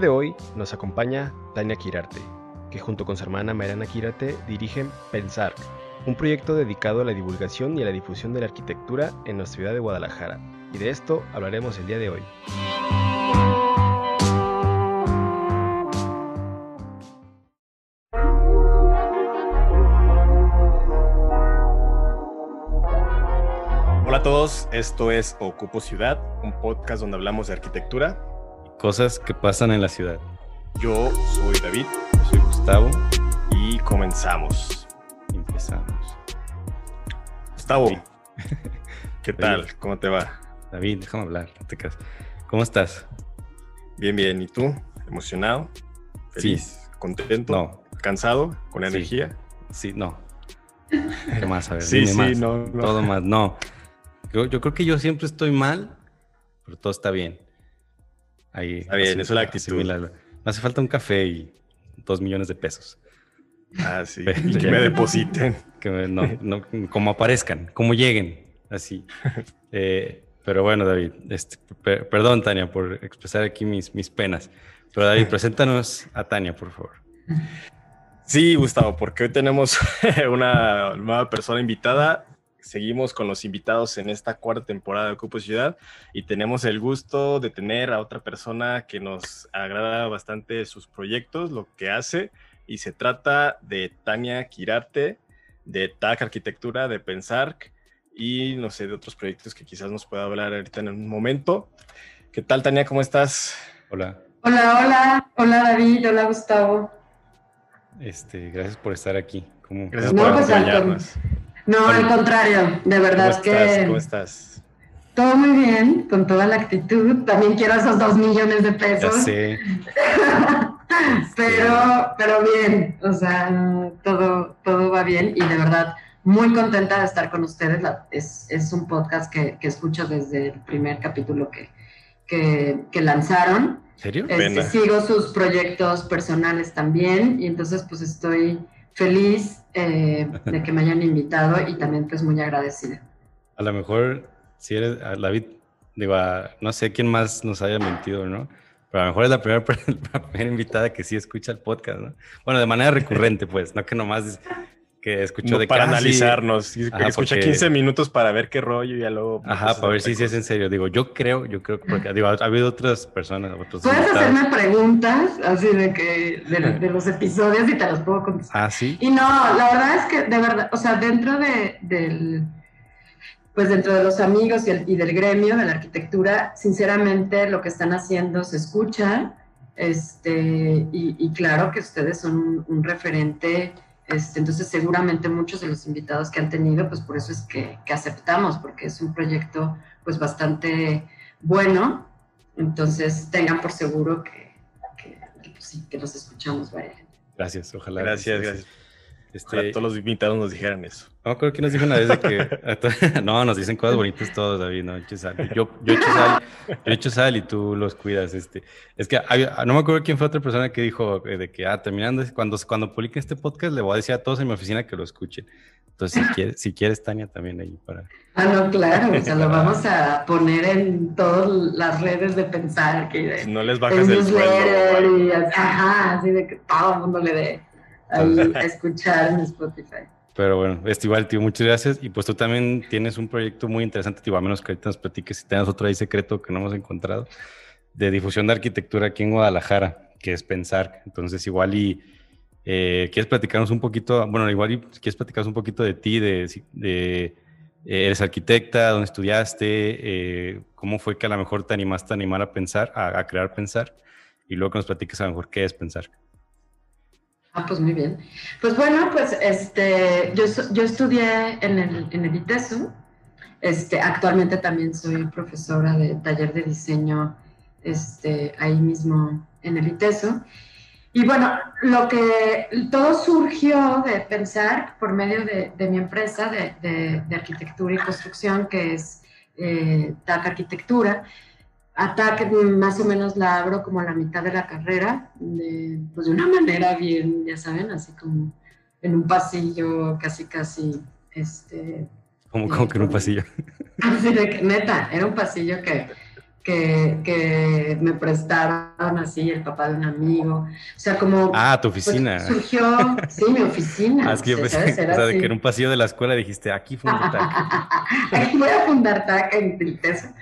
de hoy nos acompaña Tania Quirarte, que junto con su hermana Mariana Quirarte dirigen Pensar, un proyecto dedicado a la divulgación y a la difusión de la arquitectura en nuestra ciudad de Guadalajara. Y de esto hablaremos el día de hoy. Hola a todos, esto es Ocupo Ciudad, un podcast donde hablamos de arquitectura cosas que pasan en la ciudad. Yo soy David, yo soy Gustavo y comenzamos. Empezamos. Gustavo, ¿qué tal? ¿Cómo te va? David, déjame hablar, no te ¿Cómo estás? Bien, bien. ¿Y tú? ¿Emocionado? ¿Feliz? ¿Contento? No. ¿Cansado? ¿Con energía? Sí, no. ¿Qué más? A ver, sí, sí, más. No, Todo más, no. Yo, creo que yo siempre estoy mal, pero todo está bien. Ahí, está bien, eso es la actitud. Me hace falta un café y dos millones de pesos. Ah, sí. que me depositen. Que no, no, como aparezcan, como lleguen, así. Eh, pero bueno, David, este, perdón, Tania, por expresar aquí mis, mis penas. Pero David, preséntanos a Tania, por favor. Sí, Gustavo, porque hoy tenemos una nueva persona invitada. Seguimos con los invitados en esta cuarta temporada de Ocupo Ciudad y tenemos el gusto de tener a otra persona que nos agrada bastante sus proyectos, lo que hace, y se trata de Tania Quirarte, de TAC Arquitectura, de Pensar y no sé, de otros proyectos que quizás nos pueda hablar ahorita en un momento. ¿Qué tal, Tania? ¿Cómo estás? Hola. Hola, hola. Hola, David. Hola, Gustavo. Este, gracias por estar aquí. Gracias por pues, no, al contrario, de verdad ¿Cómo que... Estás? ¿Cómo estás? Todo muy bien, con toda la actitud. También quiero esos dos millones de pesos. Sí. pero, pero bien, o sea, todo, todo va bien y de verdad muy contenta de estar con ustedes. es, un podcast que, escucho desde el primer capítulo que, que, lanzaron. ¿Serio? Este, sigo sus proyectos personales también y entonces pues estoy feliz eh, de que me hayan invitado y también pues muy agradecida. A lo mejor, si eres, David, digo, no sé quién más nos haya mentido, ¿no? Pero a lo mejor es la primera, la primera invitada que sí escucha el podcast, ¿no? Bueno, de manera recurrente, pues, no que nomás que escuchó de Para analizarnos, escucha 15 minutos para ver qué rollo y ya luego... Pues, Ajá, para ver si es en serio. Digo, yo creo, yo creo, porque digo, ha, habido otras personas, otros Puedes hacerme preguntas así de que, de, los episodios y te las puedo contestar. Ah, sí. Y no, la verdad es que, de verdad, o sea, dentro de, del, pues dentro de los amigos y, del gremio de la arquitectura, sinceramente lo que están haciendo se escucha, este, y, claro que ustedes son un referente este, entonces, seguramente muchos de los invitados que han tenido, pues por eso es que, aceptamos, porque es un proyecto pues bastante bueno. Entonces, tengan por seguro que, que, pues, sí, que los escuchamos varias Gracias, ojalá. Gracias, gracias. Este, todos los invitados nos dijeran eso. No, creo que nos dijo una vez de que. no, nos dicen cosas bonitas todos, David. No. Yo, yo, echo sal, yo echo sal y tú los cuidas. Este. Es que no me acuerdo quién fue otra persona que dijo eh, de que, ah, terminando, cuando, cuando publique este podcast, le voy a decir a todos en mi oficina que lo escuchen. Entonces, si quieres, si quieres Tania, también ahí para. Ah, no, claro, o sea, lo vamos a poner en todas las redes de pensar. Que, no les bajes el sueldo. ajá, así de que todo el mundo le dé a escuchar en Spotify. Pero bueno, este igual, tío, muchas gracias. Y pues tú también tienes un proyecto muy interesante, tío, a menos que ahorita nos platiques si tengas otro ahí secreto que no hemos encontrado, de difusión de arquitectura aquí en Guadalajara, que es Pensar. Entonces, igual y eh, quieres platicarnos un poquito, bueno, igual y quieres platicarnos un poquito de ti, de, de eh, eres arquitecta, dónde estudiaste, eh, cómo fue que a lo mejor te animaste a animar a pensar, a, a crear Pensar, y luego que nos platiques a lo mejor qué es Pensar. Ah, pues muy bien. Pues bueno, pues este, yo, yo estudié en el, en el ITESO. Este, actualmente también soy profesora de taller de diseño este, ahí mismo en el ITESO. Y bueno, lo que todo surgió de pensar por medio de, de mi empresa de, de, arquitectura y construcción, que es eh, TAC Arquitectura, ataque más o menos la abro como a la mitad de la carrera, de, pues de una manera bien, ya saben, así como en un pasillo casi, casi, este... ¿Cómo, que en un pasillo? Así de que, neta, era un pasillo que, que, me prestaron así el papá de un amigo. O sea, como... Ah, tu pues, oficina. surgió, sí, mi oficina. Ah, es que yo pensé o sea, que en un pasillo de la escuela dijiste, aquí fundo TAC. aquí voy a fundar TAC en tristeza.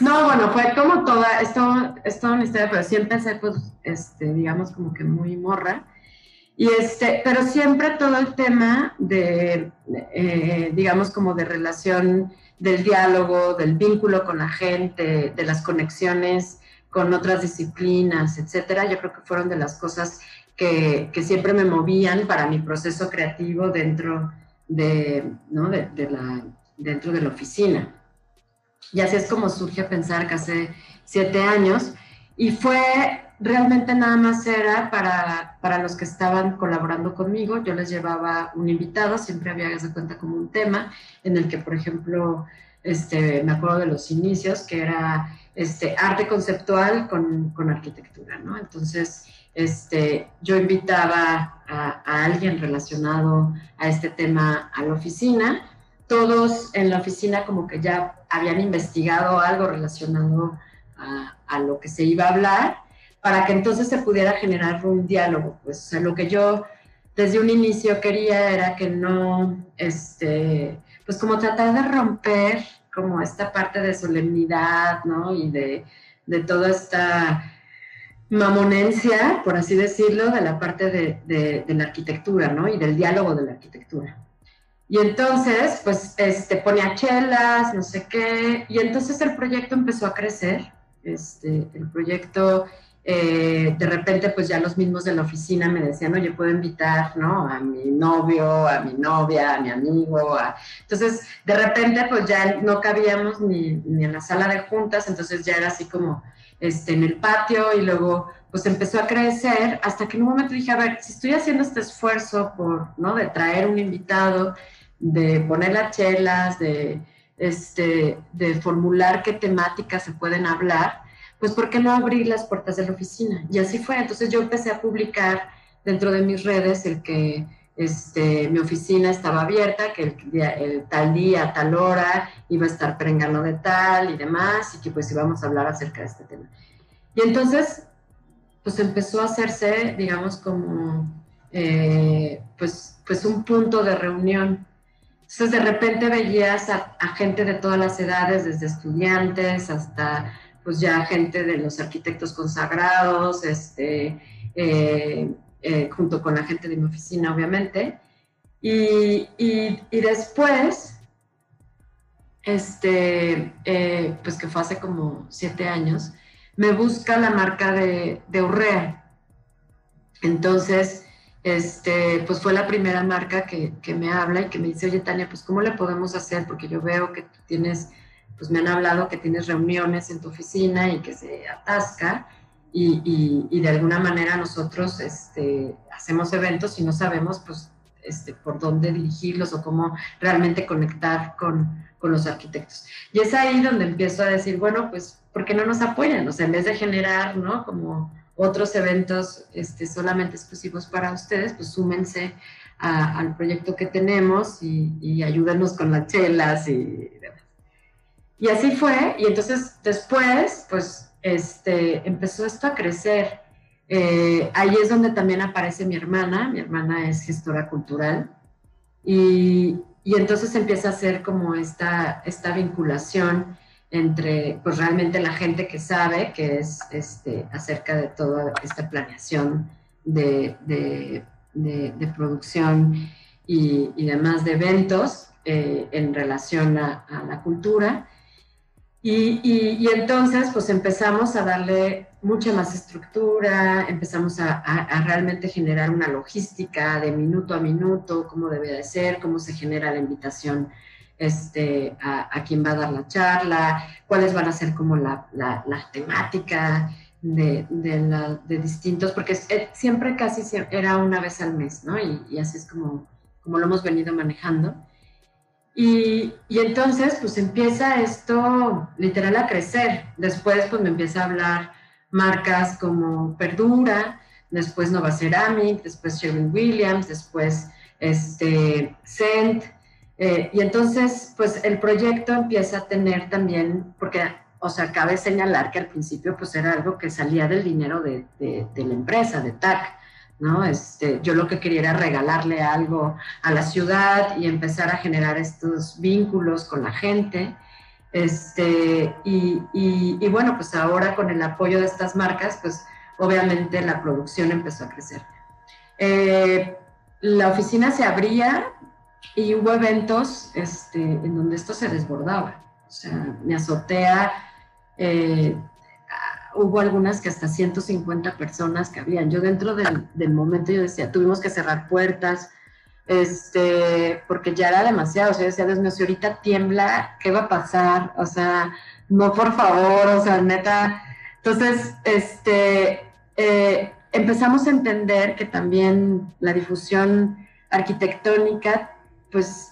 No, bueno, fue como toda, esto es toda una historia, pero sí empecé, pues, este, digamos, como que muy morra. Y este, pero siempre todo el tema de, eh, digamos, como de relación del diálogo, del vínculo con la gente, de las conexiones con otras disciplinas, etcétera, yo creo que fueron de las cosas que, siempre me movían para mi proceso creativo dentro de, la, dentro de la oficina. Y así es como surge pensar que hace siete años. Y fue realmente nada más era para, para los que estaban colaborando conmigo. Yo les llevaba un invitado, siempre había, de cuenta, como un tema en el que, por ejemplo, este, me acuerdo de los inicios, que era este, arte conceptual con, con arquitectura, ¿no? Entonces, este, yo invitaba a, alguien relacionado a este tema a la oficina. Todos en la oficina como que ya habían investigado algo relacionado a lo que se iba a hablar para que entonces se pudiera generar un diálogo. Pues o sea, lo que yo desde un inicio quería era que no, este, pues como tratar de romper como esta parte de solemnidad, ¿no? Y de, de toda esta mamonencia, por así decirlo, de la parte de, de, la arquitectura, ¿no? Y del diálogo de la arquitectura. Y entonces, pues, este, ponía chelas, no sé qué, y entonces el proyecto empezó a crecer. Este, el proyecto eh, de repente pues ya los mismos de la oficina me decían, oye, puedo invitar, ¿no? A mi novio, a mi novia, a mi amigo. Entonces, de repente pues ya no cabíamos ni, ni, en la sala de juntas, entonces ya era así como este, en el patio y luego pues empezó a crecer hasta que en un momento dije, a ver, si estoy haciendo este esfuerzo por, ¿no? De traer un invitado, de poner las chelas, de, este, de formular qué temáticas se pueden hablar, pues ¿por qué no abrir las puertas de la oficina? Y así fue. Entonces yo empecé a publicar dentro de mis redes el que este, mi oficina estaba abierta, que el, tal día, tal hora, iba a estar prengando de tal y demás, y que pues íbamos a hablar acerca de este tema. Y entonces, pues empezó a hacerse, digamos, como, eh, pues, pues un punto de reunión. Entonces de repente veías a, a gente de todas las edades, desde estudiantes hasta pues ya gente de los arquitectos consagrados, este, eh, eh, junto con la gente de mi oficina, obviamente. Y, y, después, este, eh, pues que fue hace como siete años, me busca la marca de, de Urrea. Entonces, este, pues fue la primera marca que, que, me habla y que me dice, oye Tania, pues ¿cómo le podemos hacer? Porque yo veo que tú tienes pues me han hablado que tienes reuniones en tu oficina y que se atasca y, y, de alguna manera nosotros este, hacemos eventos y no sabemos pues este, por dónde dirigirlos o cómo realmente conectar con, con, los arquitectos. Y es ahí donde empiezo a decir, bueno, pues, ¿por qué no nos apoyan? O sea, en vez de generar, ¿no? Como otros eventos este, solamente exclusivos para ustedes, pues súmense al proyecto que tenemos y, y ayúdenos con las chelas y demás. Y así fue, y entonces después, pues, este, empezó esto a crecer. Eh, ahí es donde también aparece mi hermana, mi hermana es gestora cultural, y, y entonces empieza a hacer como esta, esta vinculación entre, pues, realmente la gente que sabe, que es este, acerca de toda esta planeación de, de, producción y, y, demás de eventos eh, en relación a la cultura, y, entonces, pues empezamos a darle mucha más estructura, empezamos a, realmente generar una logística de minuto a minuto, cómo debe de ser, cómo se genera la invitación este, a, a quién va a dar la charla, cuáles van a ser como la, la, la temática de, de, distintos, porque eh, siempre casi era una vez al mes, ¿no? Y, y así es como, como lo hemos venido manejando. Y, entonces, pues empieza esto literal a crecer. Después, pues me empieza a hablar marcas como Perdura, después Nova Ceramic, después Sherwin Williams, después este, Scent. Eh, y entonces, pues el proyecto empieza a tener también, porque o sea, cabe señalar que al principio pues era algo que salía del dinero de, la empresa, de TAC, ¿no? Este, yo lo que quería era regalarle algo a la ciudad y empezar a generar estos vínculos con la gente. Este, y, bueno, pues ahora con el apoyo de estas marcas, pues obviamente la producción empezó a crecer. Eh, la oficina se abría y hubo eventos este, en donde esto se desbordaba. O sea, mi azotea eh, hubo algunas que hasta 150 personas que habían. Yo dentro del, momento yo decía, tuvimos que cerrar puertas, este, porque ya era demasiado. O sea, yo decía, Dios mío, ahorita tiembla, ¿qué va a pasar? O sea, no, por favor, o sea, neta. Entonces, este, eh, empezamos a entender que también la difusión arquitectónica, pues,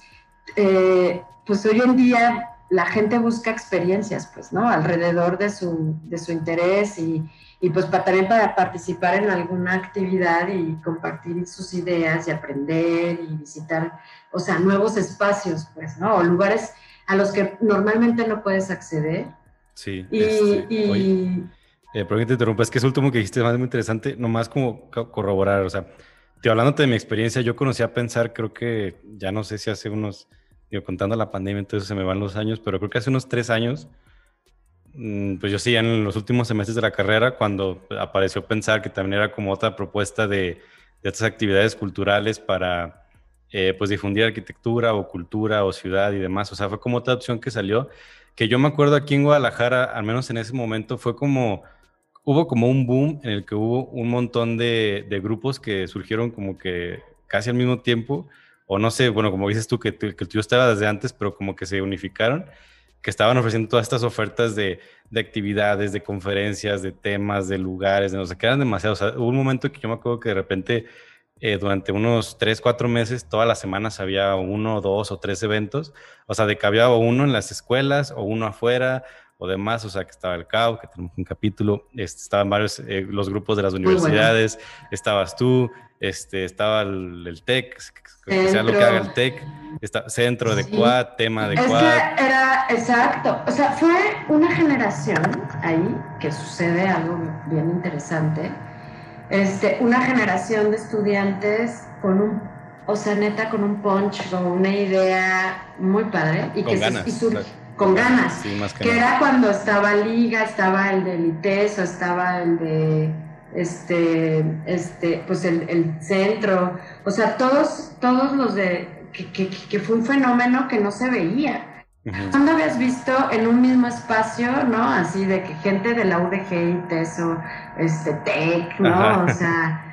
eh, pues hoy en día la gente busca experiencias, pues, ¿no? Alrededor de su, de su interés y, y pues para, también para participar en alguna actividad y compartir sus ideas y aprender y visitar, o sea, nuevos espacios, pues, ¿no? O lugares a los que normalmente no puedes acceder. Sí. Y, este, y eh, que te interrumpa, es que es último que dijiste es muy interesante, nomás como corroborar, o sea, te hablándote de mi experiencia, yo conocí a pensar, creo que ya no sé si hace unos digo, contando la pandemia, entonces se me van los años, pero creo que hace unos tres años, mm, pues yo sí, en los últimos semestres de la carrera, cuando apareció pensar que también era como otra propuesta de, de otras actividades culturales para, eh, pues, difundir arquitectura o cultura o ciudad y demás. O sea, fue como otra opción que salió, que yo me acuerdo aquí en Guadalajara, al menos en ese momento, fue como, hubo como un boom en el que hubo un montón de, de grupos que surgieron como que casi al mismo tiempo o no sé, bueno, como dices tú, que, que el tuyo estaba desde antes, pero como que se unificaron, que estaban ofreciendo todas estas ofertas de, de actividades, de conferencias, de temas, de lugares, de no sé, que eran demasiados. hubo un momento que yo me acuerdo que de repente, eh, durante unos tres, cuatro meses, todas las semanas había uno, dos o tres eventos, o sea, de que había uno en las escuelas o uno afuera, o demás, o sea, que estaba el CAO, que tenemos un capítulo, este, estaban varios, eh, los grupos de las universidades, estabas tú, este, estaba el, el TEC, que sea lo que haga el TEC, está, centro de Quad, tema de Quad. era, exacto, o sea, fue una generación ahí que sucede algo bien interesante, este, una generación de estudiantes con un, o sea, neta, con un punch, con una idea muy padre y con que ganas, con ganas. Sí, más que, era cuando estaba Liga, estaba el de Liteso, estaba el de este, este, pues el, centro, o sea, todos, todos los de, que, fue un fenómeno que no se veía. ¿Cuándo habías visto en un mismo espacio, no? Así de que gente de la UDG y TESO, este, TEC, ¿no? O sea,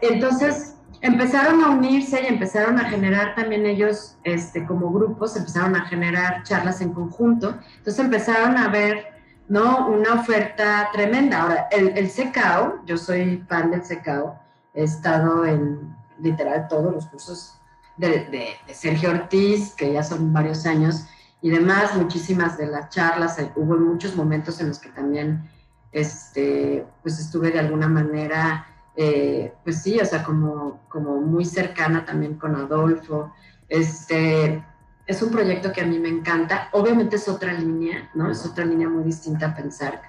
entonces empezaron a unirse y empezaron a generar también ellos, este, como grupos, empezaron a generar charlas en conjunto. Entonces empezaron a ver, ¿no? Una oferta tremenda. Ahora, el, el CECAO, yo soy fan del CECAO, he estado en literal todos los cursos de, Sergio Ortiz, que ya son varios años, y demás, muchísimas de las charlas, hubo muchos momentos en los que también, este, pues estuve de alguna manera eh, pues sí, o sea, como, como muy cercana también con Adolfo. Este, es un proyecto que a mí me encanta. Obviamente es otra línea, ¿no? Es otra línea muy distinta a pensar.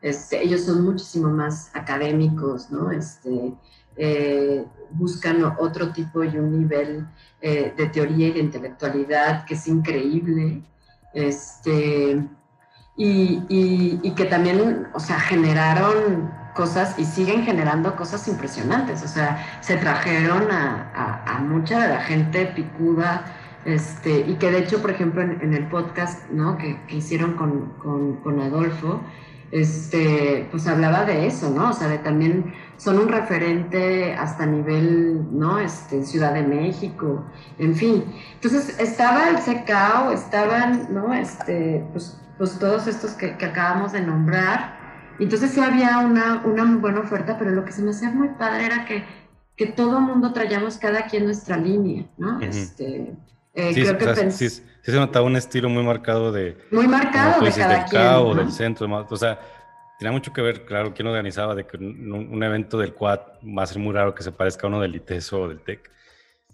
Este, ellos son muchísimo más académicos, ¿no? Este, eh, buscan otro tipo y un nivel eh, de teoría y de intelectualidad que es increíble. Este, y, y, que también, o sea, generaron cosas y siguen generando cosas impresionantes. O sea, se trajeron a, mucha de la gente picuda, este, y que de hecho, por ejemplo, en, el podcast ¿no? que, que hicieron con, con, Adolfo, este, pues hablaba de eso, ¿no? O sea, de también son un referente hasta nivel, ¿no? Este, Ciudad de México, en fin. Entonces, estaba el CECAO, estaban, ¿no? Este, pues, pues todos estos que acabamos de nombrar, entonces sí había una, una muy buena oferta, pero lo que se me hacía muy padre era que, que todo el mundo traíamos cada quien nuestra línea, ¿no? este, eh, sí, creo que sí, sí, se notaba un estilo muy marcado de... Muy marcado de cada del quien. o del centro, o sea, tenía mucho que ver, claro, quién organizaba, de que un, evento del Quad va a ser muy raro que se parezca a uno del ITESO o del TEC.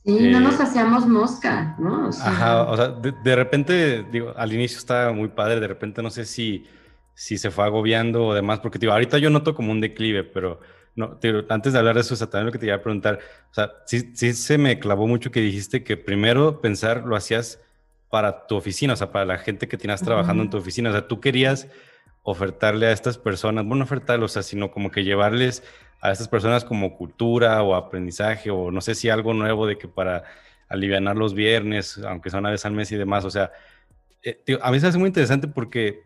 Sí, no nos eh, hacíamos mosca, ¿no? ajá, o sea, de, de, repente, digo, al inicio estaba muy padre, de repente no sé si si se fue agobiando o demás, porque digo, ahorita yo noto como un declive, pero no, antes de hablar de eso, o también lo que te iba a preguntar, o sea, sí, sí se me clavó mucho que dijiste que primero pensar lo hacías para tu oficina, o sea, para la gente que tienes trabajando en tu oficina, o sea, tú querías ofertarle a estas personas, bueno, ofertarles, o sea, sino como que llevarles a estas personas como cultura o aprendizaje o no sé si algo nuevo de que para aliviar los viernes, aunque sea una vez al mes y demás, o sea, eh, a mí se hace muy interesante porque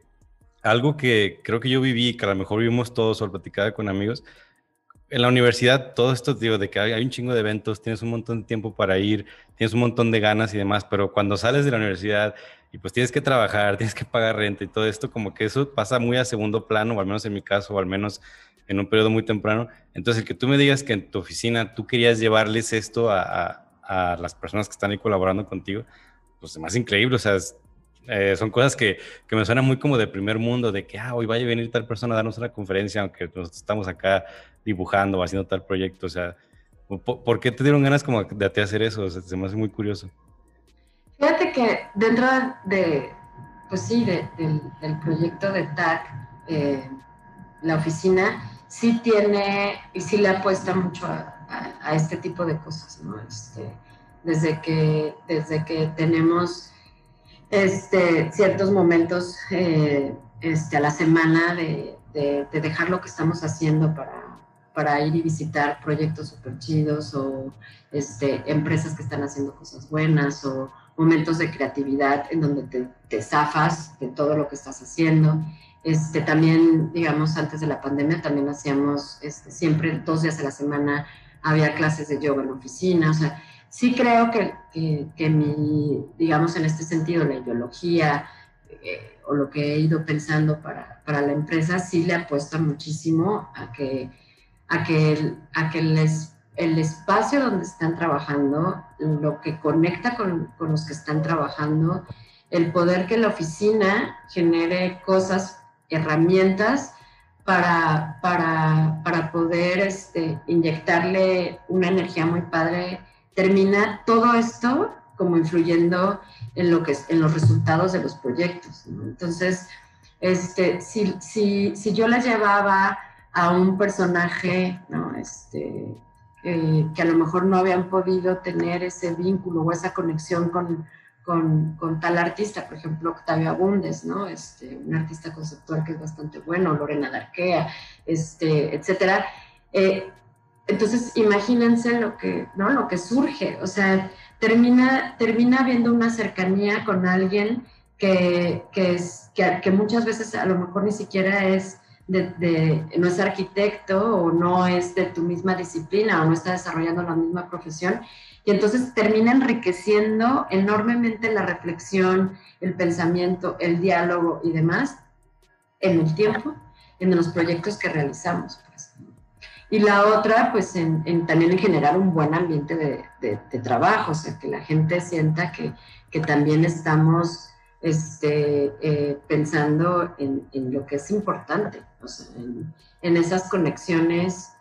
algo que creo que yo viví, que a lo mejor vivimos todos o platicaba con amigos, en la universidad todo esto, digo, de que hay, un chingo de eventos, tienes un montón de tiempo para ir, tienes un montón de ganas y demás, pero cuando sales de la universidad y pues tienes que trabajar, tienes que pagar renta y todo esto, como que eso pasa muy a segundo plano, o al menos en mi caso, o al menos en un periodo muy temprano. Entonces, el que tú me digas que en tu oficina tú querías llevarles esto a, a, las personas que están ahí colaborando contigo, pues es más increíble, o sea, eh, son cosas que, que, me suenan muy como de primer mundo, de que, ah, hoy vaya a venir tal persona a darnos una conferencia, aunque nosotros estamos acá dibujando o haciendo tal proyecto, o sea, ¿por, qué te dieron ganas como de, hacer eso? O sea, se me hace muy curioso. Fíjate que dentro de, pues sí, del, proyecto de TAC, eh, la oficina sí tiene y sí le apuesta mucho a, este tipo de cosas, ¿no? Este, desde, que, desde que tenemos este, ciertos momentos eh, este, a la semana de, dejar lo que estamos haciendo para, para ir y visitar proyectos súper chidos o este, empresas que están haciendo cosas buenas o momentos de creatividad en donde te, te zafas de todo lo que estás haciendo. Este, también, digamos, antes de la pandemia también hacíamos este, siempre dos días a la semana había clases de yoga en la oficina, o sea, sí creo que, que, mi, digamos, en este sentido, la ideología eh, o lo que he ido pensando para, para, la empresa sí le apuesta muchísimo a que, a que, el, a que el, espacio donde están trabajando, lo que conecta con, con los que están trabajando, el poder que la oficina genere cosas herramientas para, para, para poder este, inyectarle una energía muy padre, termina todo esto como influyendo en, lo que, en los resultados de los proyectos. Entonces, este, si, si, si, yo la llevaba a un personaje ¿no? este, que a lo mejor no habían podido tener ese vínculo o esa conexión con, con, con, tal artista, por ejemplo, Octavio Abundes, ¿no? Este, un artista conceptual que es bastante bueno, Lorena Darquea, este, etcétera. Eh, entonces, imagínense lo que, ¿no? Lo que surge, o sea, termina, termina habiendo una cercanía con alguien que, que, es, que, que muchas veces a lo mejor ni siquiera es de, de, no es arquitecto o no es de tu misma disciplina o no está desarrollando la misma profesión y entonces termina enriqueciendo enormemente la reflexión, el pensamiento, el diálogo y demás en el tiempo, en los proyectos que realizamos. Y la otra, pues en, también en generar un buen ambiente de, trabajo, o sea, que la gente sienta que, también estamos este, eh, pensando en, lo que es importante, o sea, en, en, esas conexiones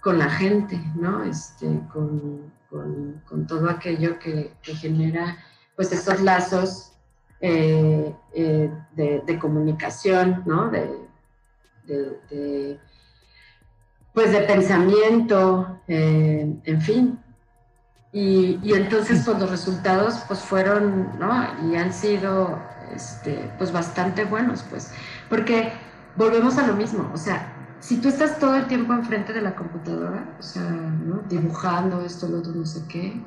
con la gente, ¿no? Este, con, con, todo aquello que, genera pues esos lazos eh, eh, de, comunicación, ¿no? De, pues de pensamiento, eh, en fin. Y, entonces pues los resultados pues fueron, ¿no? Y han sido este, pues bastante buenos, pues, porque volvemos a lo mismo, o sea, si tú estás todo el tiempo enfrente de la computadora, o sea, dibujando esto, lo otro, no sé qué,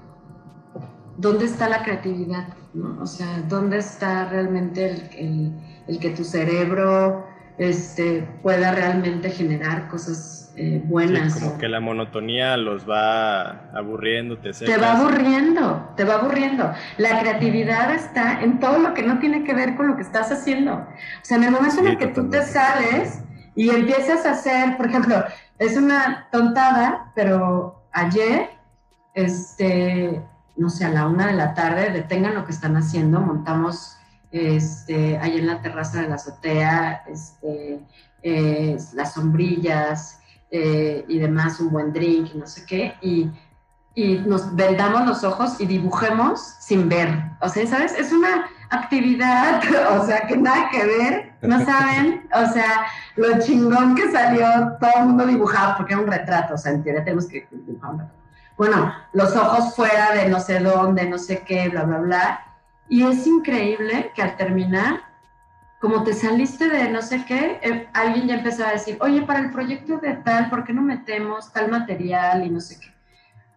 ¿dónde está la creatividad? ¿no? O sea, ¿dónde está realmente el, que tu cerebro este, pueda realmente generar cosas eh, buenas? como que la monotonía los va aburriendo, te, te va aburriendo, te va aburriendo. La creatividad está en todo lo que no tiene que ver con lo que estás haciendo. O sea, en el momento en el que tú te sales y empiezas a hacer, por ejemplo, es una tontada, pero ayer, este, no sé, a la una de la tarde, detengan lo que están haciendo, montamos este, ahí en la terraza de la azotea, este, las sombrillas eh, y demás, un buen drink, no sé qué, y, y nos vendamos los ojos y dibujemos sin ver. O sea, ¿sabes? Es una actividad, o sea, que nada que ver, no saben, o sea, lo chingón que salió, todo el mundo dibujado, porque era un retrato, o sea, en teoría tenemos que dibujar Bueno, los ojos fuera de no sé dónde, no sé qué, bla, bla, bla. Y es increíble que al terminar, como te saliste de no sé qué, eh, alguien ya empezó a decir, oye, para el proyecto de tal, ¿por qué no metemos tal material y no sé qué?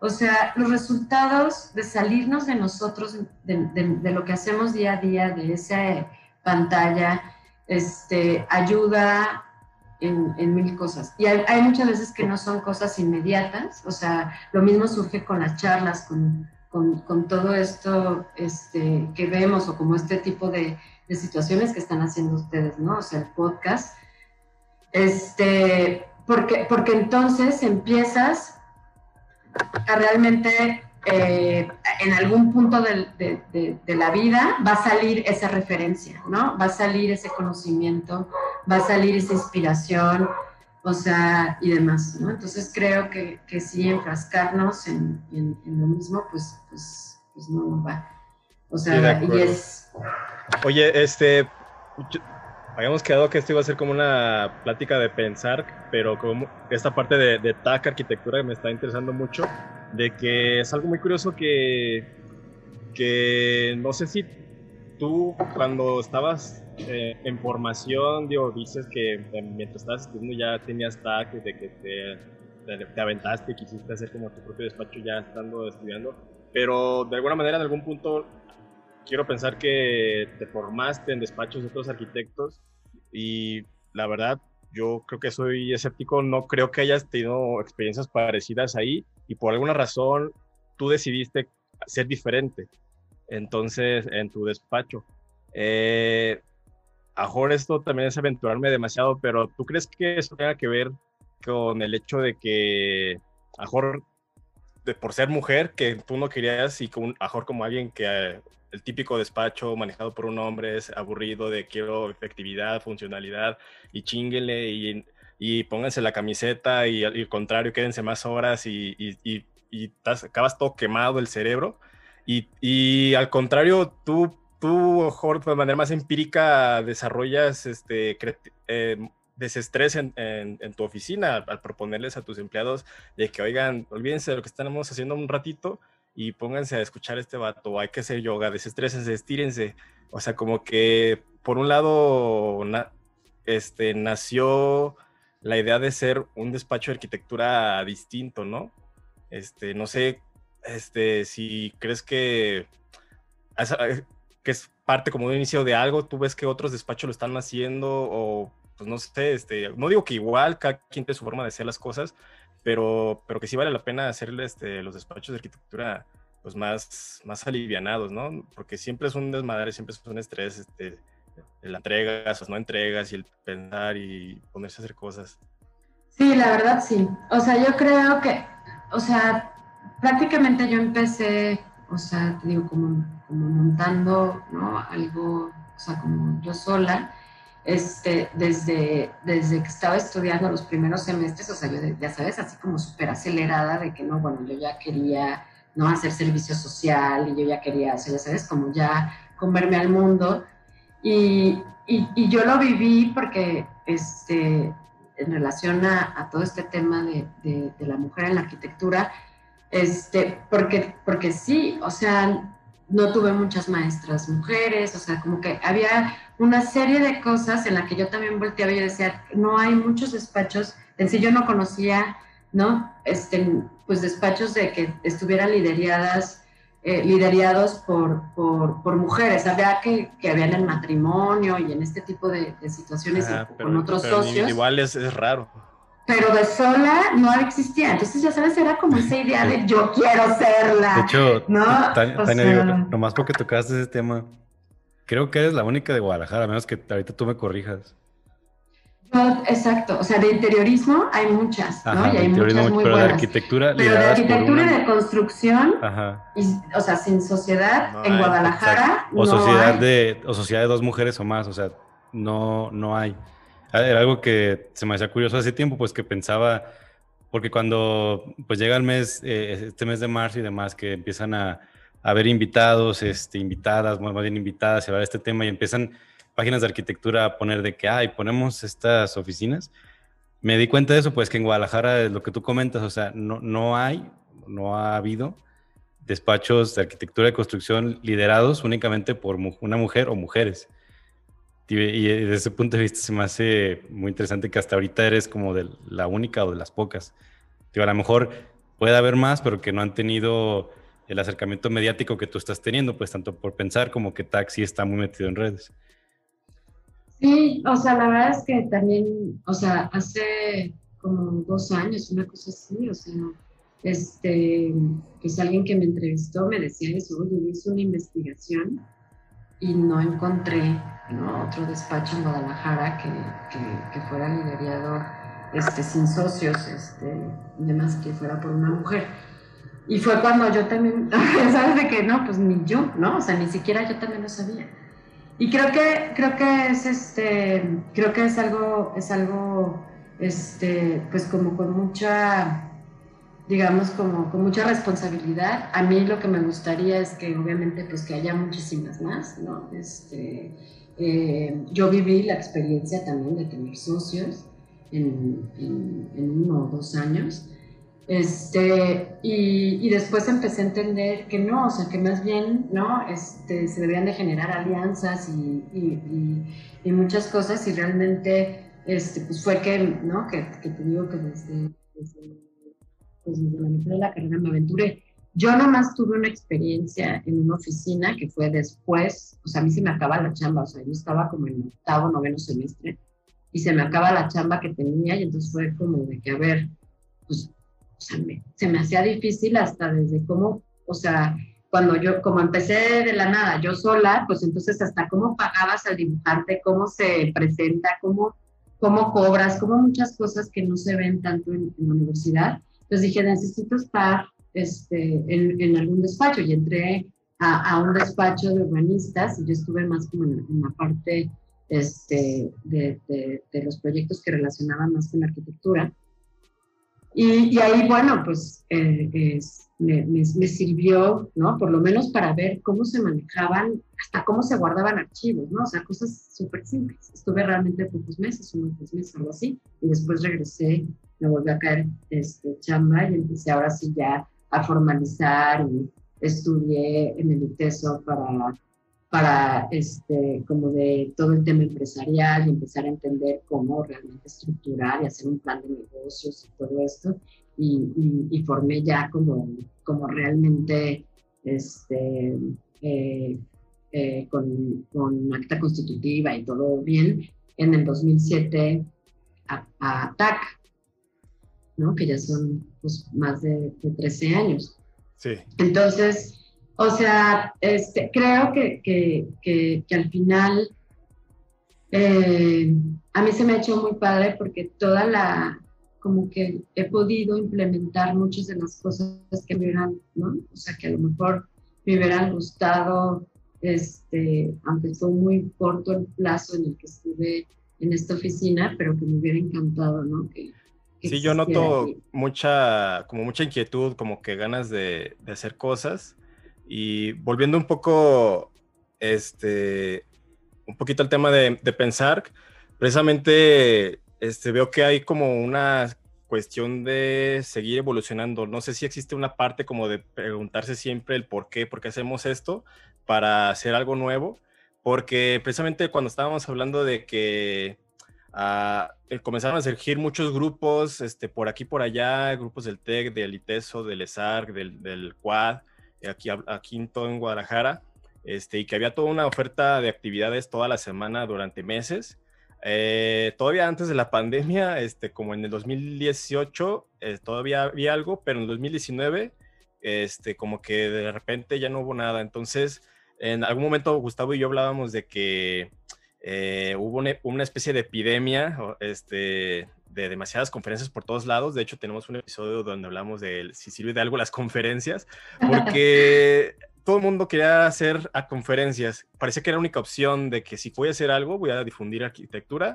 O sea, los resultados de salirnos de nosotros, de, lo que hacemos día a día, de esa pantalla, este, ayuda en, mil cosas. Y hay, muchas veces que no son cosas inmediatas, o sea, lo mismo surge con las charlas, con, todo esto este, que vemos o como este tipo de, situaciones que están haciendo ustedes, ¿no? O sea, el podcast. Este, porque, porque entonces empiezas a realmente eh, en algún punto de, la vida va a salir esa referencia, ¿no? Va a salir ese conocimiento, va a salir esa inspiración, o sea, y demás, ¿no? Entonces creo que, que sí, enfrascarnos en, lo mismo, pues, pues, pues no va. O sea, y es... Oye, este, habíamos quedado que esto iba a ser como una plática de pensar, pero como esta parte de, de TAC arquitectura me está interesando mucho, de que es algo muy curioso que, que no sé si tú cuando estabas eh, en formación, digo, dices que eh, mientras estabas estudiando ya tenías TAC, de que te, te, aventaste, quisiste hacer como tu propio despacho ya estando estudiando, pero de alguna manera en algún punto quiero pensar que te formaste en despachos de otros arquitectos y la verdad, yo creo que soy escéptico, no creo que hayas tenido experiencias parecidas ahí y por alguna razón tú decidiste ser diferente. Entonces, en tu despacho. Eh, esto también es aventurarme demasiado, pero ¿tú crees que eso tenga que ver con el hecho de que a mejor de, por ser mujer, que tú no querías y con, a mejor como alguien que el típico despacho manejado por un hombre es aburrido de quiero efectividad, funcionalidad y chinguenle y, y pónganse la camiseta y al contrario, quédense más horas y, y, y acabas todo quemado el cerebro. Y, al contrario, tú, tú, de manera más empírica desarrollas este, eh, desestrés en, en, tu oficina al proponerles a tus empleados de que, oigan, olvídense de lo que estamos haciendo un ratito y pónganse a escuchar este vato, hay que hacer yoga, desestrésense, estírense. O sea, como que por un lado este, nació la idea de ser un despacho de arquitectura distinto, ¿no? Este, no sé, este, si crees que, que es parte como de un inicio de algo, tú ves que otros despachos lo están haciendo o pues no sé, este, no digo que igual cada quien tiene su forma de hacer las cosas, pero, pero que sí vale la pena hacerle este, los despachos de arquitectura pues más, más alivianados, ¿no? Porque siempre es un desmadre, siempre es un estrés, este, el entregas o no entregas y el pensar y ponerse a hacer cosas. Sí, la verdad sí. O sea, yo creo que, o sea, prácticamente yo empecé, o sea, te digo, como, como montando, ¿no? Algo, o sea, como yo sola este, desde, desde que estaba estudiando los primeros semestres, o sea, ya sabes, así como súper acelerada de que no, bueno, yo ya quería no hacer servicio social y yo ya quería, o sea, ya sabes, como ya comerme al mundo. Y, y, yo lo viví porque, este, en relación a, a todo este tema de, de, de, la mujer en la arquitectura, este, porque, porque sí, o sea, no tuve muchas maestras mujeres, o sea, como que había una serie de cosas en las que yo también volteaba y decía, no hay muchos despachos, en sí yo no conocía, ¿no? Este, pues despachos de que estuvieran lideradas, eh, liderados por, por, mujeres, había que, que habían el matrimonio y en este tipo de, situaciones con otros socios. Igual es, es raro pero de sola no existía. Entonces, ya sabes, era como esa idea de yo quiero serla. De hecho, ¿no? Tania, nomás porque tocaste ese tema, creo que eres la única de Guadalajara, a menos que ahorita tú me corrijas. exacto, o sea, de interiorismo hay muchas, ¿no? y hay muchas muy pero buenas. de arquitectura, pero de arquitectura y de construcción, y, o sea, sin sociedad en Guadalajara. O sociedad de, o sociedad de dos mujeres o más, o sea, no, no hay. Ah, era algo que se me hacía curioso hace tiempo, pues que pensaba, porque cuando pues llega el mes, eh, este mes de marzo y demás, que empiezan a, haber invitados, este, invitadas, más bien invitadas a ver este tema y empiezan páginas de arquitectura a poner de que, ay, ponemos estas oficinas. Me di cuenta de eso, pues que en Guadalajara, lo que tú comentas, o sea, no, no hay, no ha habido despachos de arquitectura y construcción liderados únicamente por una mujer o mujeres. Y, desde ese punto de vista se me hace muy interesante que hasta ahorita eres como de la única o de las pocas. Digo, a lo mejor puede haber más, pero que no han tenido el acercamiento mediático que tú estás teniendo, pues tanto por pensar como que Taxi está muy metido en redes. Sí, o sea, la verdad es que también, o sea, hace como dos años, una cosa así, o sea, este, pues alguien que me entrevistó me decía eso, oye, hice una investigación y no encontré otro despacho en Guadalajara que, que, fuera liderado este, sin socios, este, además que fuera por una mujer. Y fue cuando yo también, ¿sabes de que no? Pues ni yo, ¿no? O sea, ni siquiera yo también lo sabía. Y creo que, creo que es este, creo que es algo, es algo, este, pues como con mucha digamos, como con mucha responsabilidad. A mí lo que me gustaría es que obviamente pues que haya muchísimas más, ¿no? Este, eh, yo viví la experiencia también de tener socios en, en, uno o dos años. Este, y, y, después empecé a entender que no, o sea, que más bien, ¿no? Este, se debían de generar alianzas y, y, y muchas cosas y realmente, este, pues fue que, ¿no? Que, que te digo que desde pues desde la mitad de la carrera me aventuré. Yo nomás tuve una experiencia en una oficina que fue después, o sea, a mí se me acaba la chamba, o sea, yo estaba como en octavo, noveno semestre, y se me acaba la chamba que tenía, y entonces fue como de que, a ver, pues, o sea, se me hacía difícil hasta desde cómo, o sea, cuando yo, como empecé de la nada, yo sola, pues entonces hasta cómo pagabas al dibujante, cómo se presenta, cómo, cómo cobras, cómo muchas cosas que no se ven tanto en, en la universidad entonces dije, necesito estar este, en, algún despacho y entré a, un despacho de urbanistas y yo estuve más como en, la parte este, de, de, los proyectos que relacionaban más con arquitectura. Y, ahí, bueno, pues eh, me, me, sirvió, ¿no? Por lo menos para ver cómo se manejaban, hasta cómo se guardaban archivos, ¿no? O sea, cosas súper simples. Estuve realmente pocos meses, unos dos meses, algo así, y después regresé me volvió a caer este, chamba y empecé ahora sí ya a formalizar y estudié en el ITESO para, para este, como de todo el tema empresarial y empezar a entender cómo realmente estructurar y hacer un plan de negocios y todo esto. Y, y, formé ya como, como realmente este, eh, eh, con, con, acta constitutiva y todo bien en el 2007 a, a TAC, que ya son pues, más de, 13 años. Sí. Entonces, o sea, este, creo que, que, que, al final eh, a mí se me ha hecho muy padre porque toda la, como que he podido implementar muchas de las cosas que me hubieran, ¿no? O sea, que a lo mejor me hubieran gustado, este, aunque fue muy corto el plazo en el que estuve en esta oficina, pero que me hubiera encantado, ¿no? Que, Sí, yo noto mucha, como mucha inquietud, como que ganas de, hacer cosas. Y volviendo un poco, este, un poquito al tema de, pensar, precisamente este, veo que hay como una cuestión de seguir evolucionando. No sé si existe una parte como de preguntarse siempre el por qué, por qué hacemos esto para hacer algo nuevo. Porque precisamente cuando estábamos hablando de que Ah, eh, comenzaron a surgir muchos grupos este, por aquí por allá, grupos del TEC, del ITESO, del ESARC, del, del QUAD, aquí, aquí en todo en Guadalajara, este, y que había toda una oferta de actividades toda la semana durante meses. Eh, todavía antes de la pandemia, este, como en el 2018, eh, todavía había algo, pero en el 2019, este, como que de repente ya no hubo nada. Entonces, en algún momento Gustavo y yo hablábamos de que eh, hubo una, especie de epidemia este, de demasiadas conferencias por todos lados. De hecho, tenemos un episodio donde hablamos de si sirve de algo las conferencias, porque todo el mundo quería hacer a conferencias. Parecía que era la única opción de que si voy a hacer algo, voy a difundir arquitectura,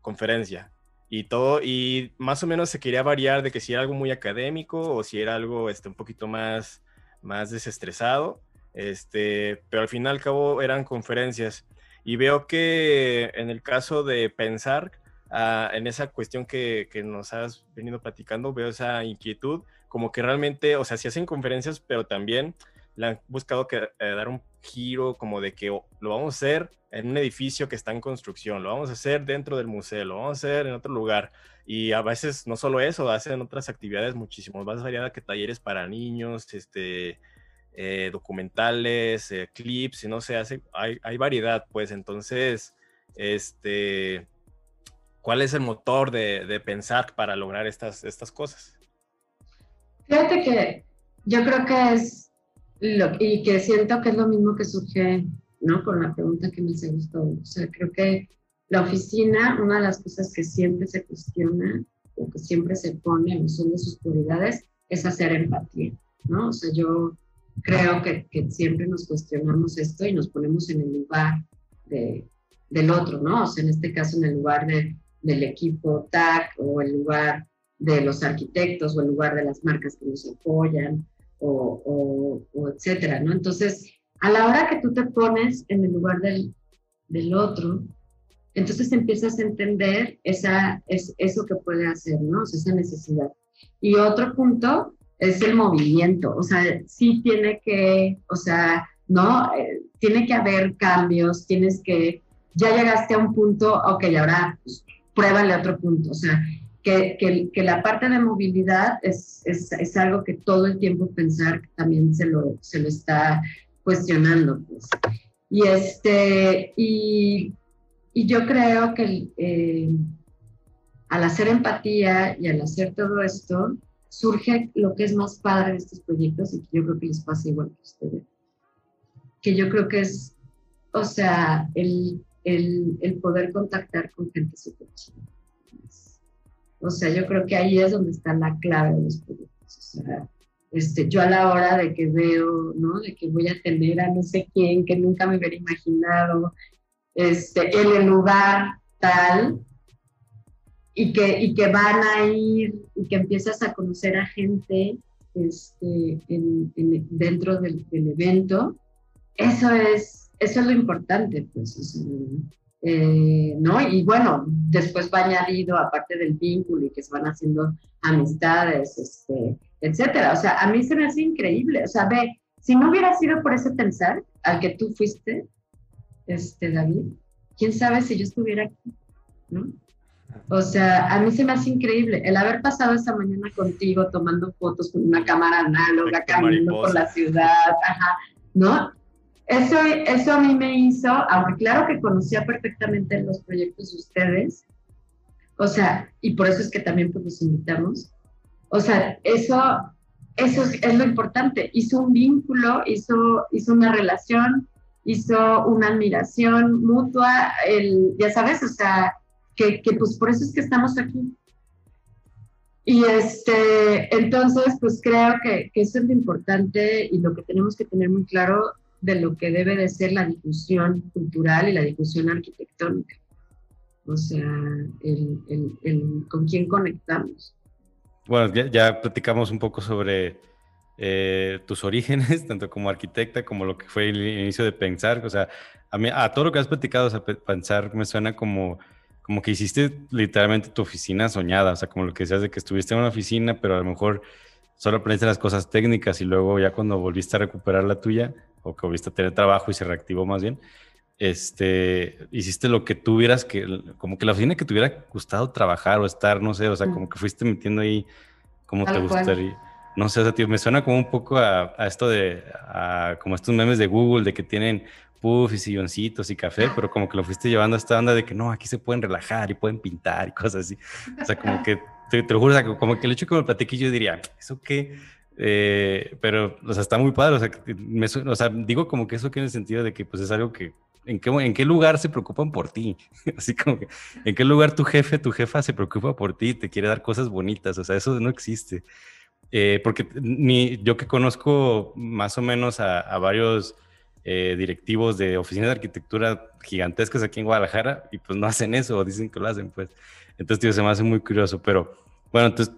conferencia. y todo, y más o menos se quería variar de que si era algo muy académico o si era algo este, un poquito más, más desestresado, este, pero al fin y al cabo eran conferencias. Y veo que en el caso de pensar, ah, en esa cuestión que, que, nos has venido platicando, veo esa inquietud, como que realmente, o sea, si hacen conferencias, pero también le han buscado que, eh, dar un giro como de que lo vamos a hacer en un edificio que está en construcción, lo vamos a hacer dentro del museo, lo vamos a hacer en otro lugar. Y a veces no solo eso, hacen otras actividades muchísimo más variadas que talleres para niños, este, eh, documentales, eh, clips, y no sé, hace, hay, variedad, pues entonces, este, ¿cuál es el motor de, pensar para lograr estas, estas cosas? Fíjate que yo creo que es lo, y que siento que es lo mismo que surge ¿no? Con la pregunta que me hace gustó. O sea, creo que la oficina, una de las cosas que siempre se cuestiona o que siempre se pone en son de sus prioridades es hacer empatía, ¿no? O sea, yo creo que, que, siempre nos cuestionamos esto y nos ponemos en el lugar de, del otro, ¿no? O sea, en este caso en el lugar de, del equipo TAC o el lugar de los arquitectos o el lugar de las marcas que nos apoyan o, o, o etcétera, ¿no? Entonces, a la hora que tú te pones en el lugar del, del otro, entonces empiezas a entender esa, es, eso que puede hacer, ¿no? O sea, esa necesidad. Y otro punto es el movimiento, o sea, sí tiene que, o sea, ¿no? Eh, tiene que haber cambios, tienes que, ya llegaste a un punto, ok, ahora pues, pruébale otro punto, o sea, que, que, la parte de movilidad es, es, es, algo que todo el tiempo pensar también se lo, se lo está cuestionando. Pues. Y, este, y, y yo creo que eh, al hacer empatía y al hacer todo esto, surge lo que es más padre de estos proyectos y que yo creo que les pasa igual que a ustedes. Que yo creo que es, o sea, el, el, el poder contactar con gente súper O sea, yo creo que ahí es donde está la clave de los proyectos. O sea, este, yo a la hora de que veo, ¿no? De que voy a tener a no sé quién que nunca me hubiera imaginado, este, en el lugar tal, y que, y que van a ir, y que empiezas a conocer a gente este, en, dentro del, evento, eso es, eso es lo importante, pues, eh, ¿no? Y bueno, después va añadido, aparte del vínculo y que se van haciendo amistades, este, etcétera. O sea, a mí se me hace increíble. O sea, ve, si no hubiera sido por ese pensar al que tú fuiste, este, David, quién sabe si yo estuviera aquí, ¿no? O sea, a mí se me hace increíble el haber pasado esa mañana contigo tomando fotos con una cámara análoga, caminando por la ciudad, ajá, ¿no? Eso, eso a mí me hizo, aunque claro que conocía perfectamente los proyectos de ustedes, o sea, y por eso es que también pues los invitamos, o sea, eso, eso es, lo importante. Hizo un vínculo, hizo, hizo una relación, hizo una admiración mutua, el, ya sabes, o sea, que, que, pues por eso es que estamos aquí. Y este, entonces, pues creo que, que, eso es lo importante y lo que tenemos que tener muy claro de lo que debe de ser la difusión cultural y la difusión arquitectónica. O sea, el, el, el con quién conectamos. Bueno, ya, platicamos un poco sobre eh, tus orígenes, tanto como arquitecta como lo que fue el inicio de pensar. O sea, a, mí, a todo lo que has platicado, o sea, pensar me suena como, como que hiciste literalmente tu oficina soñada. O sea, como lo que decías de que estuviste en una oficina, pero a lo mejor solo aprendiste las cosas técnicas y luego ya cuando volviste a recuperar la tuya, o que volviste a tener trabajo y se reactivó más bien, este, hiciste lo que tuvieras que, como que la oficina que te hubiera gustado trabajar o estar, no sé, o sea, como que fuiste metiendo ahí como te gustaría. No sé, o sea, tío, me suena como un poco a, esto de, como estos memes de Google, de que tienen puff y silloncitos y café, pero como que lo fuiste llevando a esta onda de que no, aquí se pueden relajar y pueden pintar y cosas así. O sea, como que, te, te lo juro, como que el hecho que me platiqué yo diría, ¿eso qué? Eh, pero, o sea, está muy padre, o sea, me, o sea, digo como que eso que en el sentido de que pues es algo que ¿En qué, ¿En qué lugar se preocupan por ti? Así como que, ¿en qué lugar tu jefe, tu jefa se preocupa por ti te quiere dar cosas bonitas? O sea, eso no existe. Eh, porque ni yo que conozco más o menos a, varios eh, directivos de oficinas de arquitectura gigantescas aquí en Guadalajara y pues no hacen eso o dicen que lo hacen, pues. Entonces, tío, se me hace muy curioso, pero bueno, entonces,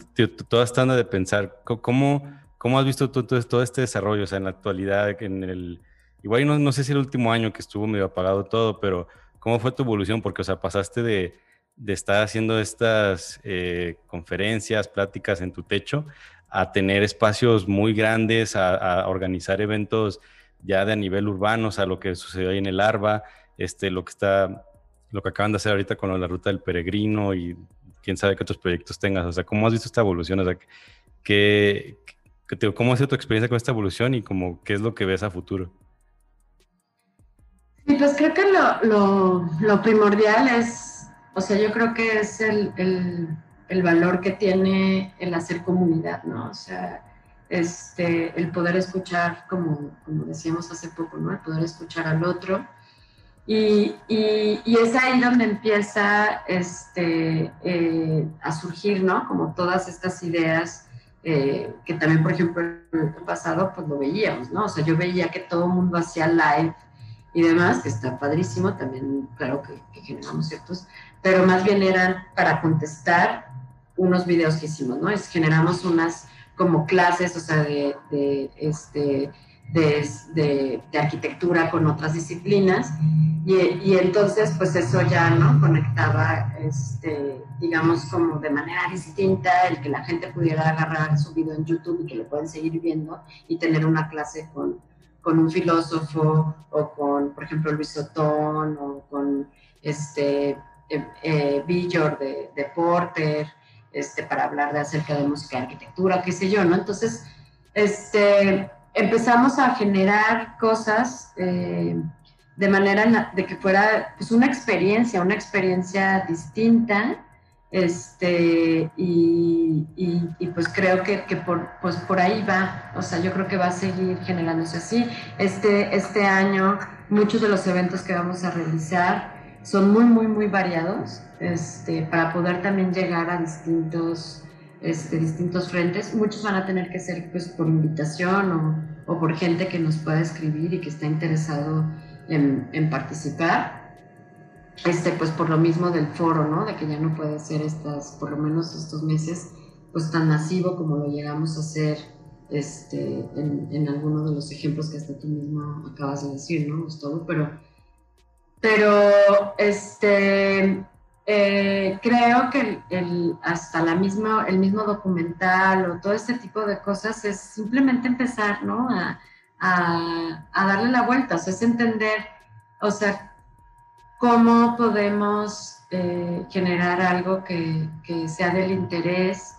toda esta onda de pensar, ¿cómo, cómo has visto tú, todo este desarrollo, o sea, en la actualidad, en el, igual no, no sé si el último año que estuvo medio apagado todo, pero ¿cómo fue tu evolución? Porque, o sea, pasaste de, de estar haciendo estas eh, conferencias, pláticas en tu techo, a tener espacios muy grandes, a, a organizar eventos ya de a nivel urbano, o sea, lo que sucedió ahí en el ARBA, este, lo que está, lo que acaban de hacer ahorita con la ruta del peregrino y quién sabe qué otros proyectos tengas, o sea, ¿cómo has visto esta evolución? O sea, ¿qué, ¿cómo ha sido tu experiencia con esta evolución y cómo, qué es lo que ves a futuro? Pues creo que lo, lo, lo primordial es, o sea, yo creo que es el, el, el valor que tiene el hacer comunidad, ¿no? O sea, este, el poder escuchar, como, decíamos hace poco, ¿no? El poder escuchar al otro. Y es ahí donde empieza este, eh, a surgir, ¿no? Como todas estas ideas eh, que también, por ejemplo, en el pasado, pues lo veíamos, ¿no? O sea, yo veía que todo el mundo hacía live y demás, que está padrísimo, también, claro que, que generamos ciertos, pero más bien eran para contestar unos videos que hicimos, ¿no? Es, generamos unas como clases, o sea, de, este, de, arquitectura con otras disciplinas. Y, entonces pues eso ya no conectaba este, digamos como de manera distinta el que la gente pudiera agarrar su video en YouTube y que lo pueden seguir viendo y tener una clase con, con un filósofo o con por ejemplo Luis Otón o con este eh, eh Villor de Porter este, para hablar de acerca de música y arquitectura, qué sé yo, ¿no? Entonces, este, empezamos a generar cosas eh, de manera de que fuera pues, una experiencia, una experiencia distinta, este, y, y, pues creo que, que, por, pues por ahí va, o sea, yo creo que va a seguir generándose así. Este, este año, muchos de los eventos que vamos a realizar, son muy, muy, muy variados este, para poder también llegar a distintos, este, distintos frentes. Muchos van a tener que ser pues, por invitación o, o, por gente que nos pueda escribir y que está interesado en, en, participar. Este, pues por lo mismo del foro, ¿no? De que ya no puede ser estas, por lo menos estos meses, pues tan masivo como lo llegamos a hacer este, en, en algunos de los ejemplos que hasta tú mismo acabas de decir, ¿no? Todo, pero pero este, eh, creo que el, hasta la misma, el mismo documental o todo este tipo de cosas es simplemente empezar, ¿no? A, a, darle la vuelta, o sea, es entender, o sea, cómo podemos eh, generar algo que, que, sea del interés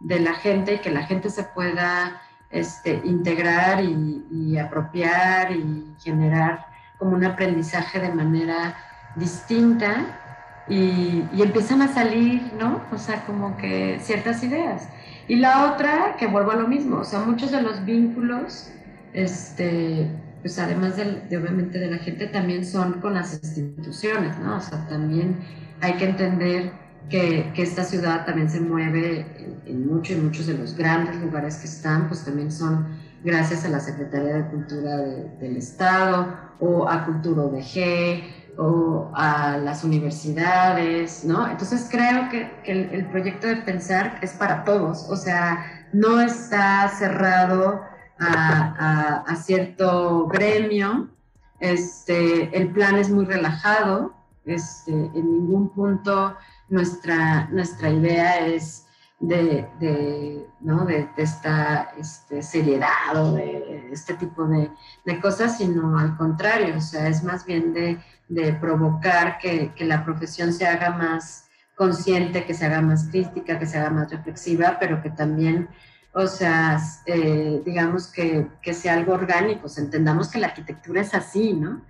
de la gente y que la gente se pueda este, integrar y, y apropiar y generar como un aprendizaje de manera distinta y, empiezan a salir, ¿no? O sea, como que ciertas ideas. Y la otra, que vuelvo a lo mismo, o sea, muchos de los vínculos, este, pues además de, obviamente de la gente, también son con las instituciones, ¿no? O sea, también hay que entender que, que esta ciudad también se mueve en, en muchos y muchos de los grandes lugares que están, pues también son gracias a la Secretaría de Cultura del Estado o a Cultura ODG o a las universidades, ¿no? Entonces creo que, el, proyecto de pensar es para todos, o sea, no está cerrado a, cierto gremio, este, el plan es muy relajado, este, en ningún punto nuestra, nuestra idea es de, de, ¿no? de, esta este, seriedad o de este tipo de, cosas, sino al contrario, o sea, es más bien de, provocar que, que, la profesión se haga más consciente, que se haga más crítica, que se haga más reflexiva, pero que también, o sea, eh, digamos que, que sea algo orgánico, entendamos que la arquitectura es así, ¿no?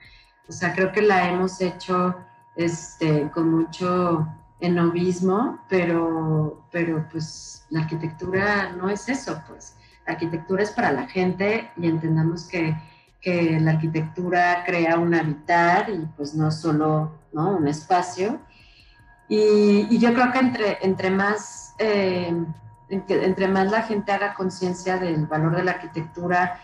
O sea, creo que la hemos hecho este, con mucho en novismo, pero, pero pues la arquitectura no es eso, pues la arquitectura es para la gente y entendamos que, que la arquitectura crea un habitar y pues no solo ¿no? un espacio. Y, y, yo creo que entre, entre, más, eh, entre más la gente haga conciencia del valor de la arquitectura,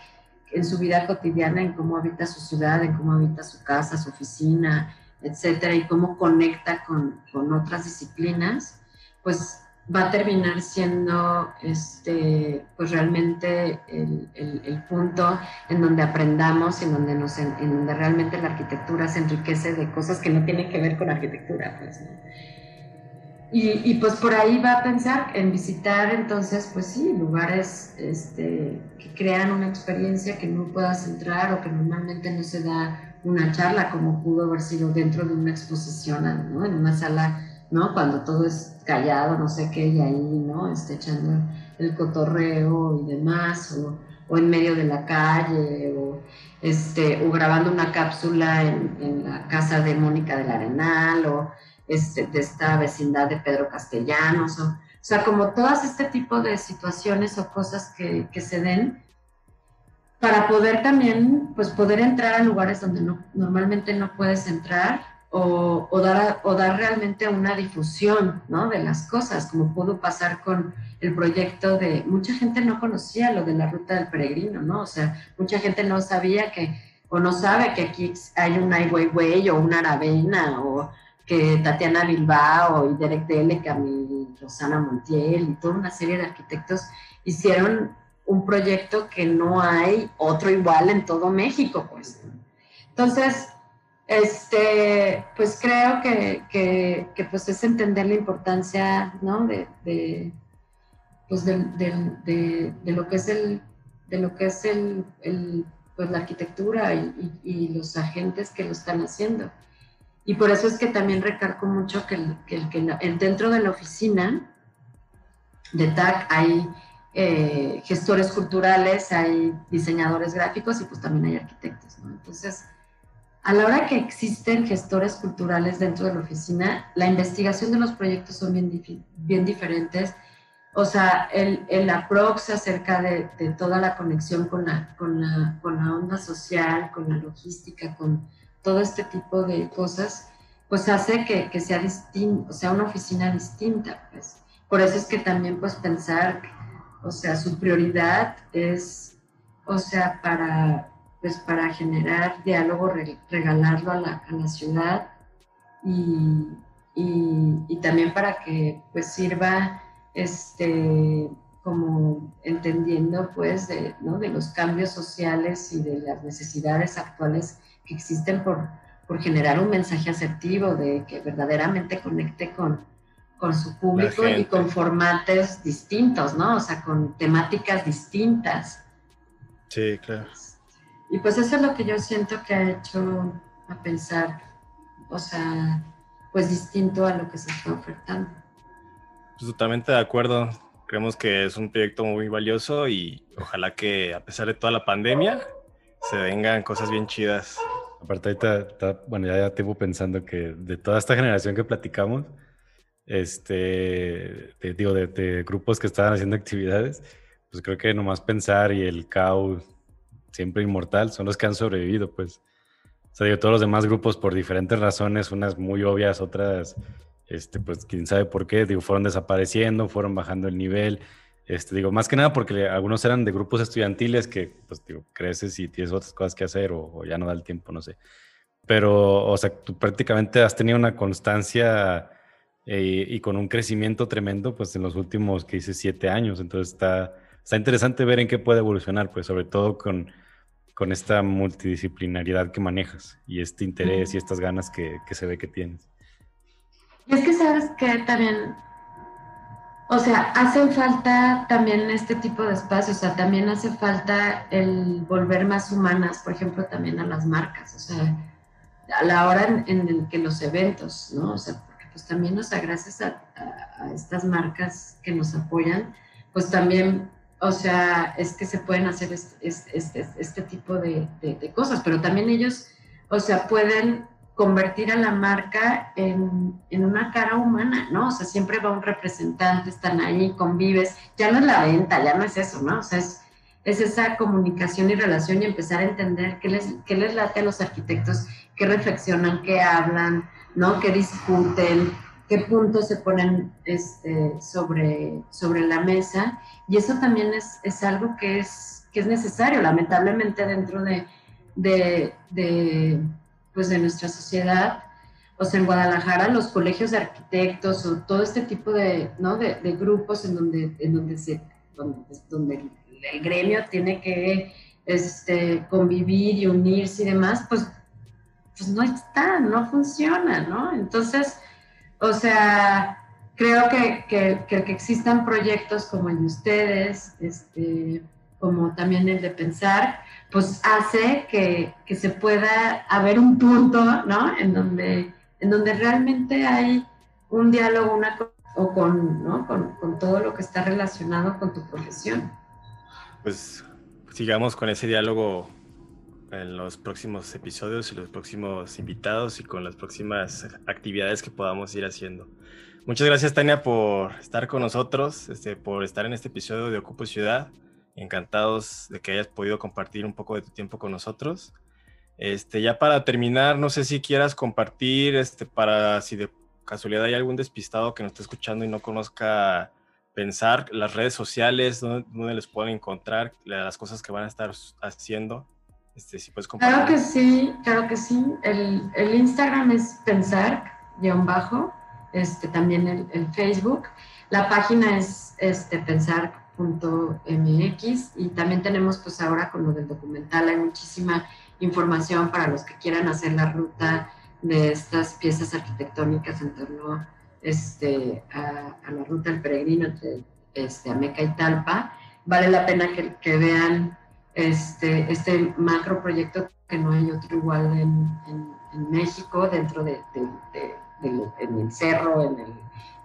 en su vida cotidiana, en cómo habita su ciudad, en cómo habita su casa, su oficina, etcétera, y cómo conecta con, con otras disciplinas, pues va a terminar siendo este, pues realmente el, el, punto en donde aprendamos, en donde, nos, en, donde realmente la arquitectura se enriquece de cosas que no tienen que ver con arquitectura. Pues, y, y, pues por ahí va a pensar en visitar entonces, pues sí, lugares este, que crean una experiencia que no puedas entrar o que normalmente no se da una charla como pudo haber sido dentro de una exposición, ¿no? En una sala ¿no? Cuando todo es callado, no sé qué, y ahí, ¿no? Esté echando el cotorreo y demás, o, en medio de la calle, o, este, o grabando una cápsula en, en la casa de Mónica del Arenal, o este, de esta vecindad de Pedro Castellanos, o, o sea, como todas este tipo de situaciones o cosas que, que se den, para poder también, pues poder entrar a lugares donde no, normalmente no puedes entrar o, o, dar, o dar realmente una difusión ¿no? de las cosas, como pudo pasar con el proyecto de, mucha gente no conocía lo de la ruta del peregrino, ¿no? O sea, mucha gente no sabía que, o no sabe que aquí hay un Ai Weiwei o una Aravena, o que Tatiana Bilbao y Derek Delecan y Rosana Montiel y toda una serie de arquitectos hicieron un proyecto que no hay otro igual en todo México, pues. Entonces, este, pues creo que, que, pues es entender la importancia, ¿no? De, de pues de, de, de, lo que es el, de lo que es el, el pues la arquitectura y, y, los agentes que lo están haciendo. Y por eso es que también recalco mucho que, que, que dentro de la oficina de TAC hay eh, gestores culturales, hay diseñadores gráficos y pues también hay arquitectos, ¿no? Entonces, a la hora que existen gestores culturales dentro de la oficina, la investigación de los proyectos son bien, bien diferentes. O sea, el, el approach acerca de, de, toda la conexión con la, con, la, con la onda social, con la logística, con todo este tipo de cosas, pues hace que, que sea distinto, sea, una oficina distinta, pues. Por eso es que también, pues, pensar, o sea, su prioridad es, o sea, para, pues para generar diálogo, regalarlo a la, a la ciudad y, y, también para que pues sirva este, como entendiendo pues de, ¿no? de los cambios sociales y de las necesidades actuales que existen por, por generar un mensaje asertivo de que verdaderamente conecte con, con su público y con formatos distintos, ¿no? O sea, con temáticas distintas. Sí, claro. Y pues eso es lo que yo siento que ha hecho a pensar, o sea, pues distinto a lo que se está ofertando. Pues totalmente de acuerdo. Creemos que es un proyecto muy valioso y ojalá que a pesar de toda la pandemia se vengan cosas bien chidas. Aparte ahorita, bueno, ya, ya tengo pensando que de toda esta generación que platicamos, este, digo, de, de, grupos que estaban haciendo actividades, pues creo que nomás pensar y el caos siempre inmortal, son los que han sobrevivido, pues. O sea, digo, todos los demás grupos por diferentes razones, unas muy obvias, otras, este, pues quién sabe por qué, digo, fueron desapareciendo, fueron bajando el nivel. Este, digo, más que nada porque algunos eran de grupos estudiantiles que, pues, digo, creces y tienes otras cosas que hacer o, ya no da el tiempo, no sé. Pero, o sea, tú prácticamente has tenido una constancia eh, y con un crecimiento tremendo, pues, en los últimos, que hice siete años. Entonces está, está interesante ver en qué puede evolucionar, pues, sobre todo con con esta multidisciplinaridad que manejas y este interés y estas ganas que, que se ve que tienes. Y es que sabes que también, o sea, hacen falta también este tipo de espacios, o sea, también hace falta el volver más humanas, por ejemplo, también a las marcas, o sea, a la hora en, en que los eventos, ¿no? O sea, pues también, o sea, gracias a, a, a estas marcas que nos apoyan, pues también o sea, es que se pueden hacer este, este, este tipo de, de, cosas, pero también ellos, o sea, pueden convertir a la marca en, en, una cara humana, ¿no? O sea, siempre va un representante, están ahí, convives, ya no es la venta, ya no es eso, ¿no? O sea, es, es esa comunicación y relación y empezar a entender qué les, qué les late a los arquitectos, qué reflexionan, qué hablan, ¿no? Qué discuten, qué puntos se ponen este, sobre, sobre la mesa. Y eso también es, es algo que es, que es necesario, lamentablemente dentro de, de, pues de nuestra sociedad. O sea, en Guadalajara los colegios de arquitectos o todo este tipo de, ¿no? de, grupos en donde, en donde, se, donde, el gremio tiene que este, convivir y unirse y demás, pues, pues no está, no funciona, ¿no? Entonces, o sea, creo que, que, que, existan proyectos como el de ustedes, este, como también el de pensar, pues hace que, que, se pueda haber un punto, ¿no? En donde, en donde realmente hay un diálogo una, o con, ¿no? con, con todo lo que está relacionado con tu profesión. Pues sigamos con ese diálogo en los próximos episodios y los próximos invitados y con las próximas actividades que podamos ir haciendo. Muchas gracias, Tania, por estar con nosotros, este, por estar en este episodio de Ocupo Ciudad. Encantados de que hayas podido compartir un poco de tu tiempo con nosotros. Este, ya para terminar, no sé si quieras compartir, este, para si de casualidad hay algún despistado que nos esté escuchando y no conozca pensar las redes sociales, dónde, les pueden encontrar, las cosas que van a estar haciendo. Este, si puedes compartir. Claro que sí, claro que sí. El, el Instagram es pensar, guion bajo, este, también el, Facebook. La página es este, pensar.mx y también tenemos pues ahora con lo del documental hay muchísima información para los que quieran hacer la ruta de estas piezas arquitectónicas en torno este, a, la ruta del peregrino entre este, Ameca y Talpa. Vale la pena que, vean este, este macro proyecto que no hay otro igual en, México dentro de en el cerro, en, el,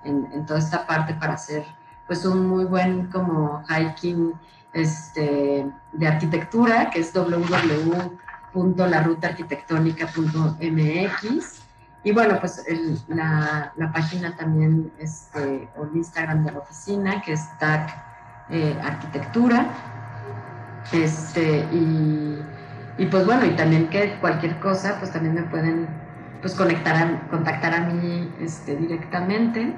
en, toda esta parte para hacer pues un muy buen como hiking este, de arquitectura, que es www.larutaarquitectónica.mx. Y bueno, pues la, la, página también, este, o el Instagram de la oficina, que es TAC eh, Arquitectura. Este, y, y pues bueno, y también que cualquier cosa, pues también me pueden pues conectar contactar a mí este, directamente.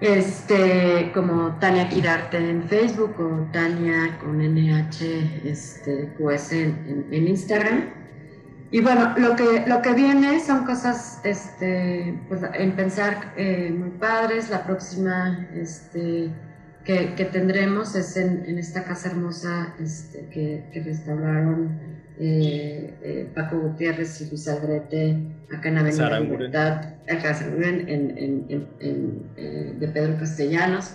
Este, como Tania Quirarte en Facebook o Tania con NH este, QS en, Instagram. Y bueno, lo que, lo que viene son cosas este, pues, en pensar eh, muy padres. La próxima este, que, que tendremos es en, en, esta casa hermosa este, que, que restauraron eh, eh, Paco Gutiérrez y Luis Aldrete, acá en Avenida Libertad, acá en, en, en, eh, de Pedro Castellanos.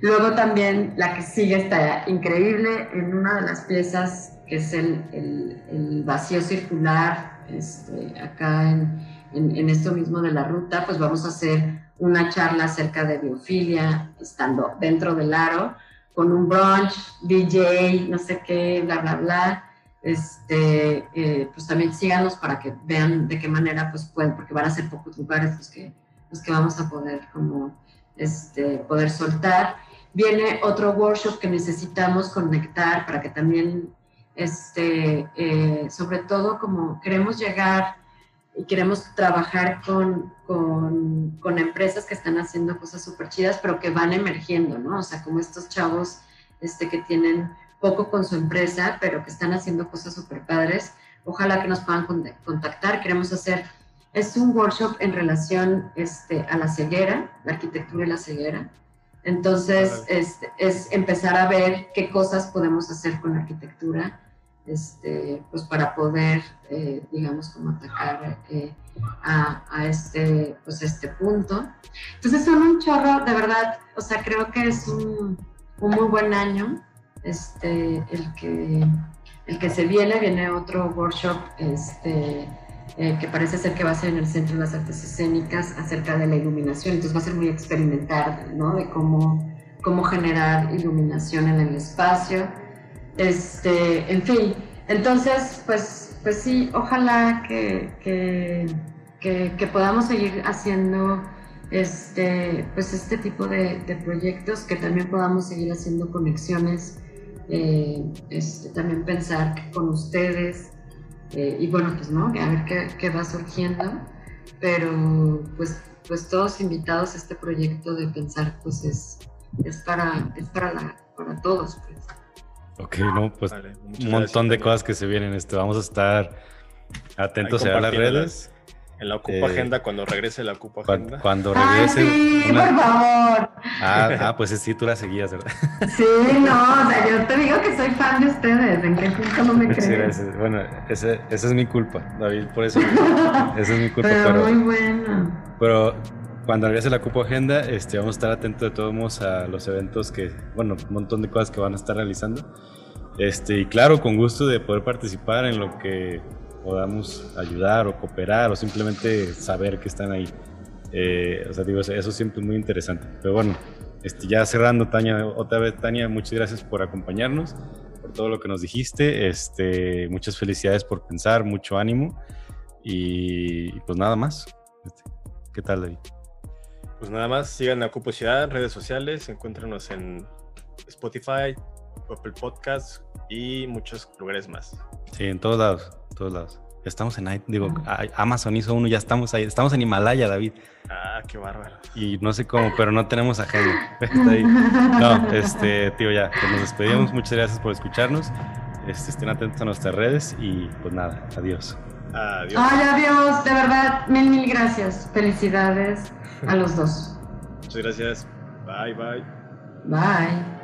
Luego también la que sigue está increíble en una de las piezas que es el, el, vacío circular, este, acá en, esto mismo de la ruta, pues vamos a hacer una charla acerca de biofilia, estando dentro del aro, con un brunch, DJ, no sé qué, bla, bla, bla este, eh, pues también síganos para que vean de qué manera pues pueden, porque van a ser pocos lugares los que, los que vamos a poder como este, poder soltar. Viene otro workshop que necesitamos conectar para que también, este, eh, sobre todo como queremos llegar y queremos trabajar con, con, con empresas que están haciendo cosas súper chidas, pero que van emergiendo, ¿no? O sea, como estos chavos este, que tienen poco con su empresa, pero que están haciendo cosas súper padres. Ojalá que nos puedan contactar. Queremos hacer, es un workshop en relación este, a la ceguera, la arquitectura y la ceguera. Entonces, este, es empezar a ver qué cosas podemos hacer con la arquitectura, este, pues para poder, eh, digamos, como atacar eh, a, este, pues este punto. Entonces, son un chorro, de verdad, o sea, creo que es un, un muy buen año este, el, que, el que se viene, viene otro workshop este, eh, que parece ser que va a ser en el Centro de las Artes Escénicas acerca de la iluminación, entonces va a ser muy experimental, ¿no? De cómo, cómo generar iluminación en el espacio. Este, en fin, entonces, pues, pues sí, ojalá que, que, que, podamos seguir haciendo este, pues este tipo de, proyectos, que también podamos seguir haciendo conexiones eh, este, también pensar con ustedes eh, y bueno, pues no, a ver qué, qué, va surgiendo, pero pues, pues todos invitados a este proyecto de pensar pues es, es, para, es para, la, para todos. Ok, no, pues un montón de cosas que se vienen. Este, vamos a estar atentos a las redes. En la Ocupa eh, Agenda, cuando regrese la Ocupa Agenda. Cuando, regrese. sí, por favor. Ah, ah, pues sí, tú la seguías, ¿verdad? Sí, no, o sea, yo te digo que soy fan de ustedes. ¿En qué punto no me crees? bueno, esa es mi culpa, David, por eso. esa es mi culpa. Pero, muy bueno. Pero cuando regrese la Ocupa Agenda, este, vamos a estar atentos de todos modos a los eventos que, bueno, un montón de cosas que van a estar realizando. Este, y claro, con gusto de poder participar en lo que podamos ayudar o cooperar o simplemente saber que están ahí. Eh, o sea, digo, eso siempre es muy interesante. Pero bueno, este, ya cerrando, Tania, otra vez, Tania, muchas gracias por acompañarnos, por todo lo que nos dijiste. Este, muchas felicidades por pensar, mucho ánimo. Y, pues nada más. Este, ¿Qué tal, David? Pues nada más, sigan a Cupo Ciudad, redes sociales, encuéntranos en Spotify, Apple Podcasts y muchos lugares más. Sí, en todos lados, todos lados. Estamos en, digo, Amazon hizo uno, ya estamos ahí. Estamos en Himalaya, David. Ah, qué bárbaro. Y no sé cómo, pero no tenemos agenda. Está ahí. No, este, tío, ya, pues nos despedimos. Muchas gracias por escucharnos. Este, estén atentos a nuestras redes y pues nada, adiós. Adiós. Ay, adiós, de verdad, mil, mil gracias. Felicidades a los dos. Muchas gracias. Bye, bye. Bye.